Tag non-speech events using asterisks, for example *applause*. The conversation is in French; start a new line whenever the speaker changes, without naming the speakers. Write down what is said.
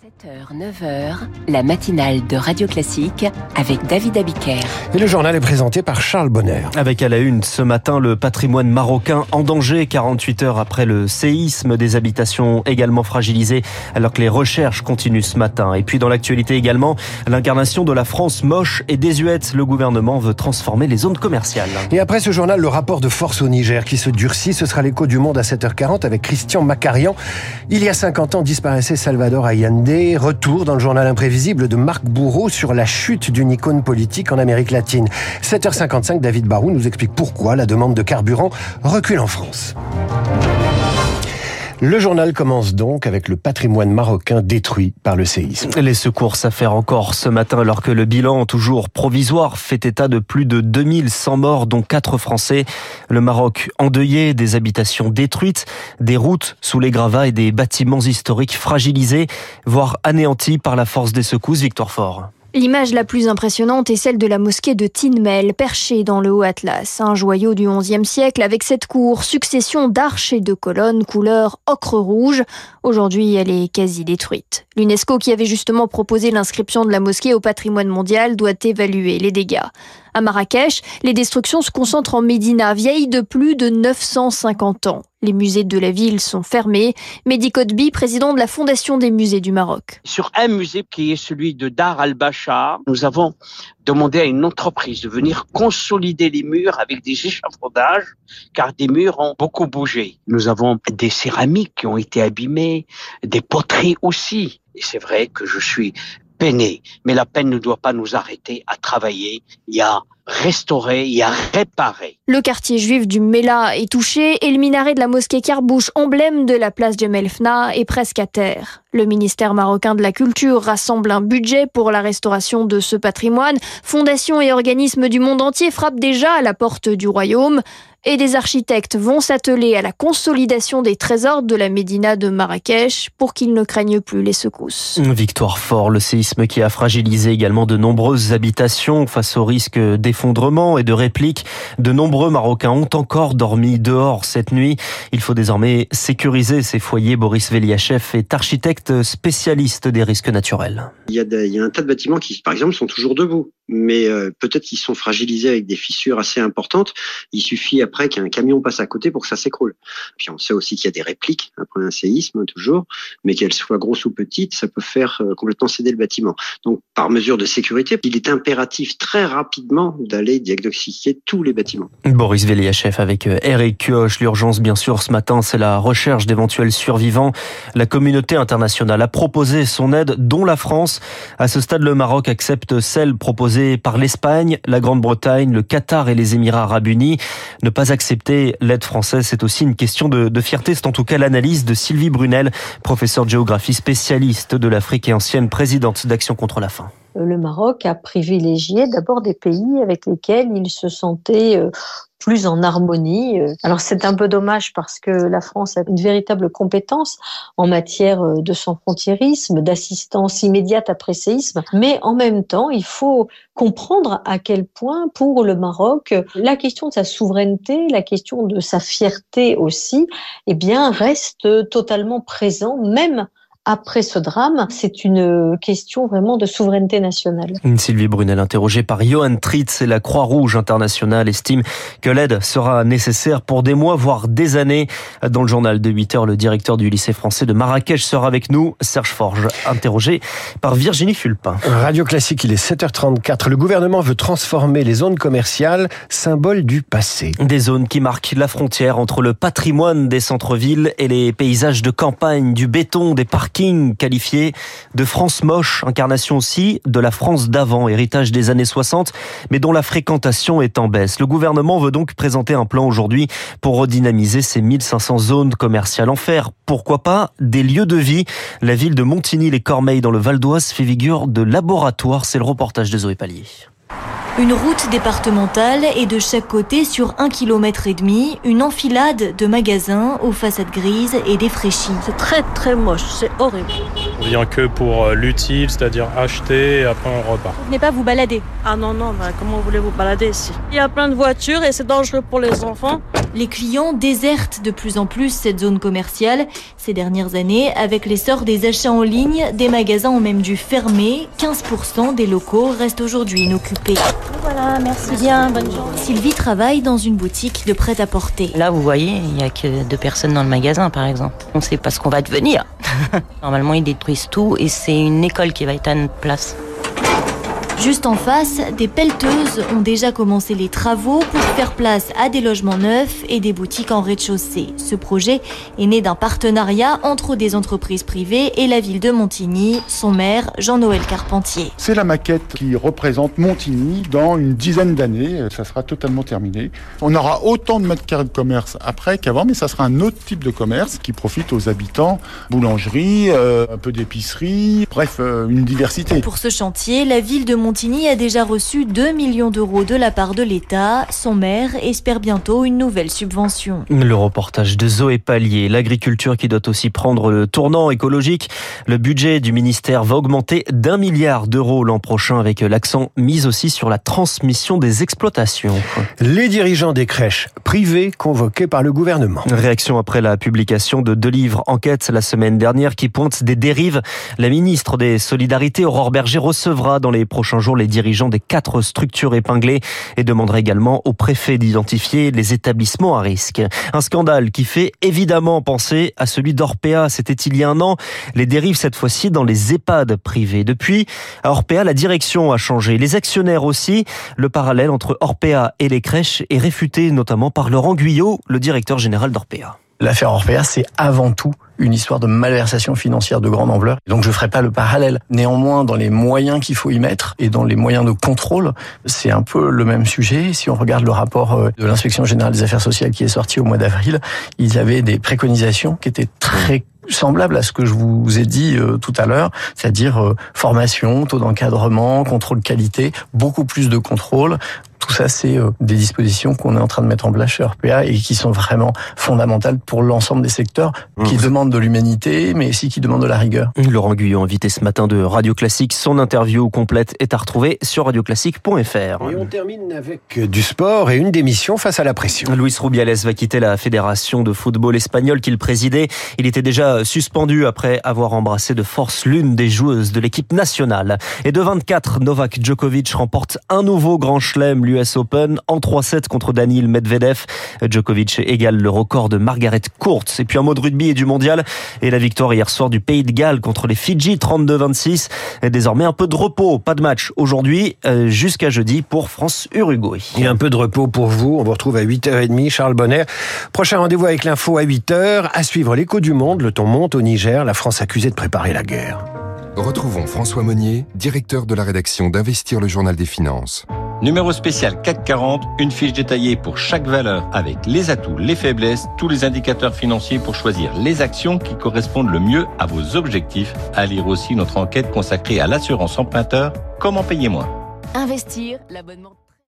7h, 9h, la matinale de Radio Classique avec David Abiker.
Et le journal est présenté par Charles Bonner.
Avec à la une ce matin le patrimoine marocain en danger 48 heures après le séisme des habitations également fragilisées alors que les recherches continuent ce matin. Et puis dans l'actualité également, l'incarnation de la France moche et désuète. Le gouvernement veut transformer les zones commerciales.
Et après ce journal, le rapport de force au Niger qui se durcit, ce sera l'écho du monde à 7h40 avec Christian Macarian. Il y a 50 ans disparaissait Salvador Allende Retour dans le journal imprévisible de Marc Bourreau sur la chute d'une icône politique en Amérique latine. 7h55, David Barou nous explique pourquoi la demande de carburant recule en France. Le journal commence donc avec le patrimoine marocain détruit par le séisme.
Les secours s'affairent encore ce matin alors que le bilan, toujours provisoire, fait état de plus de 2100 morts, dont 4 Français. Le Maroc endeuillé, des habitations détruites, des routes sous les gravats et des bâtiments historiques fragilisés, voire anéantis par la force des secousses. Victoire Fort.
L'image la plus impressionnante est celle de la mosquée de Tinmel, perchée dans le Haut Atlas, un joyau du XIe siècle avec cette cour, succession d'arches et de colonnes couleur ocre rouge. Aujourd'hui, elle est quasi détruite. L'UNESCO, qui avait justement proposé l'inscription de la mosquée au patrimoine mondial, doit évaluer les dégâts. À Marrakech, les destructions se concentrent en Médina, vieille de plus de 950 ans. Les musées de la ville sont fermés. Mehdi Kotbi, président de la Fondation des musées du Maroc.
Sur un musée qui est celui de Dar al-Bachar, nous avons demandé à une entreprise de venir consolider les murs avec des échafaudages, car des murs ont beaucoup bougé. Nous avons des céramiques qui ont été abîmées, des poteries aussi. Et c'est vrai que je suis mais la peine ne doit pas nous arrêter à travailler. A restaurer et à réparer.
Le quartier juif du Mela est touché et le minaret de la mosquée Karbouche, emblème de la place Jemelfna, est presque à terre. Le ministère marocain de la Culture rassemble un budget pour la restauration de ce patrimoine. Fondations et organismes du monde entier frappent déjà à la porte du royaume et des architectes vont s'atteler à la consolidation des trésors de la Médina de Marrakech pour qu'ils ne craignent plus les secousses.
Victoire fort, le séisme qui a fragilisé également de nombreuses habitations face au risque d'effondrement et de réplique. De nombreux Marocains ont encore dormi dehors cette nuit. Il faut désormais sécuriser ces foyers. Boris Veliachev est architecte spécialiste des risques naturels.
Il y, a il y a un tas de bâtiments qui, par exemple, sont toujours debout mais euh, peut-être qu'ils sont fragilisés avec des fissures assez importantes. Il suffit après qu'un camion passe à côté pour que ça s'écroule. Puis on sait aussi qu'il y a des répliques après un séisme toujours, mais qu'elles soient grosses ou petites, ça peut faire euh, complètement céder le bâtiment. Donc par mesure de sécurité, il est impératif très rapidement d'aller diagnostiquer tous les bâtiments.
Boris Veliachev avec euh, Eric Kioch. L'urgence, bien sûr, ce matin, c'est la recherche d'éventuels survivants. La communauté internationale a proposé son aide, dont la France. À ce stade, le Maroc accepte celle proposée par l'Espagne, la Grande-Bretagne, le Qatar et les Émirats arabes unis. Ne pas accepter l'aide française, c'est aussi une question de, de fierté. C'est en tout cas l'analyse de Sylvie Brunel, professeure de géographie spécialiste de l'Afrique et ancienne présidente d'Action contre la faim
le Maroc a privilégié d'abord des pays avec lesquels il se sentait euh, plus en harmonie. Euh, alors c'est un peu dommage parce que la France a une véritable compétence en matière euh, de sans-frontiérisme, d'assistance immédiate après séisme, mais en même temps, il faut comprendre à quel point pour le Maroc, la question de sa souveraineté, la question de sa fierté aussi, eh bien reste totalement présent même après ce drame, c'est une question vraiment de souveraineté nationale.
Sylvie Brunel, interrogée par Johan Tritz et la Croix-Rouge internationale, estime que l'aide sera nécessaire pour des mois, voire des années. Dans le journal de 8 heures, le directeur du lycée français de Marrakech sera avec nous, Serge Forge, interrogé par Virginie Fulpin.
Radio Classique, il est 7h34. Le gouvernement veut transformer les zones commerciales, symbole du passé.
Des zones qui marquent la frontière entre le patrimoine des centres-villes et les paysages de campagne, du béton, des parcs King qualifié de France moche, incarnation aussi de la France d'avant, héritage des années 60, mais dont la fréquentation est en baisse. Le gouvernement veut donc présenter un plan aujourd'hui pour redynamiser ces 1500 zones commerciales. En faire, pourquoi pas, des lieux de vie? La ville de Montigny-les-Cormeilles dans le Val d'Oise fait figure de laboratoire. C'est le reportage de Zoé Pallier.
Une route départementale et de chaque côté sur un kilomètre et demi, une enfilade de magasins aux façades grises et défraîchies.
C'est très très moche, c'est horrible.
On vient que pour euh, l'utile, c'est-à-dire acheter et après on repart.
Vous venez pas vous balader
Ah non, non, bah, comment voulez-vous balader ici? Il y a plein de voitures et c'est dangereux pour les enfants.
Les clients désertent de plus en plus cette zone commerciale. Ces dernières années, avec l'essor des achats en ligne, des magasins ont même dû fermer. 15% des locaux restent aujourd'hui inoccupés.
Voilà, merci bien, bonne journée.
Sylvie travaille dans une boutique de prêt-à-porter.
Là, vous voyez, il n'y a que deux personnes dans le magasin, par exemple. On ne sait pas ce qu'on va devenir. *laughs* Normalement, ils détruisent tout et c'est une école qui va être à notre place.
Juste en face, des pelleteuses ont déjà commencé les travaux pour faire place à des logements neufs et des boutiques en rez-de-chaussée. Ce projet est né d'un partenariat entre des entreprises privées et la ville de Montigny, son maire Jean-Noël Carpentier.
C'est la maquette qui représente Montigny dans une dizaine d'années. Ça sera totalement terminé. On aura autant de mètres carrés de commerce après qu'avant, mais ça sera un autre type de commerce qui profite aux habitants. Boulangerie, euh, un peu d'épicerie, bref, euh, une diversité.
Pour ce chantier, la ville de Montigny Montigny a déjà reçu 2 millions d'euros de la part de l'État. Son maire espère bientôt une nouvelle subvention.
Le reportage de Zoé Pallier, l'agriculture qui doit aussi prendre le tournant écologique. Le budget du ministère va augmenter d'un milliard d'euros l'an prochain avec l'accent mis aussi sur la transmission des exploitations.
Les dirigeants des crèches privées convoqués par le gouvernement.
Réaction après la publication de deux livres enquête la semaine dernière qui pointent des dérives. La ministre des Solidarités, Aurore Berger, recevra dans les prochains les dirigeants des quatre structures épinglées et demandera également au préfet d'identifier les établissements à risque. Un scandale qui fait évidemment penser à celui d'Orpea. C'était il y a un an. Les dérives cette fois-ci dans les EHPAD privés. Depuis, à Orpea, la direction a changé. Les actionnaires aussi. Le parallèle entre Orpea et les crèches est réfuté notamment par Laurent Guyot, le directeur général d'Orpea.
L'affaire Orpea, c'est avant tout une histoire de malversation financière de grande ampleur. Donc je ferai pas le parallèle. Néanmoins, dans les moyens qu'il faut y mettre et dans les moyens de contrôle, c'est un peu le même sujet. Si on regarde le rapport euh, de l'inspection générale des affaires sociales qui est sorti au mois d'avril, il y avait des préconisations qui étaient très semblable à ce que je vous ai dit euh, tout à l'heure, c'est-à-dire euh, formation, taux d'encadrement, contrôle qualité, beaucoup plus de contrôle. Tout ça, c'est euh, des dispositions qu'on est en train de mettre en place chez RPA et qui sont vraiment fondamentales pour l'ensemble des secteurs qui mmh. demandent de l'humanité, mais aussi qui demandent de la rigueur.
Laurent Guyot, invité ce matin de Radio Classique. Son interview complète est à retrouver sur radioclassique.fr.
Et on termine avec du sport et une démission face à la pression.
Luis Rubiales va quitter la fédération de football espagnol qu'il présidait. Il était déjà suspendu après avoir embrassé de force l'une des joueuses de l'équipe nationale. Et de 24, Novak Djokovic remporte un nouveau grand chelem l'US Open en 3-7 contre Daniil Medvedev. Djokovic égale le record de Margaret Court. Et puis un mot de rugby et du mondial. Et la victoire hier soir du Pays de Galles contre les Fidji 32-26. Désormais un peu de repos, pas de match aujourd'hui euh, jusqu'à jeudi pour France-Uruguay.
Et un peu de repos pour vous. On vous retrouve à 8h30. Charles Bonner. Prochain rendez-vous avec l'info à 8h. À suivre l'écho du monde. Le ton monte au Niger. La France accusée de préparer la guerre.
Retrouvons François Monnier, directeur de la rédaction d'Investir le Journal des Finances.
Numéro spécial CAC 40, une fiche détaillée pour chaque valeur avec les atouts, les faiblesses, tous les indicateurs financiers pour choisir les actions qui correspondent le mieux à vos objectifs. À lire aussi notre enquête consacrée à l'assurance emprunteur, comment payer moins.
Investir, l'abonnement.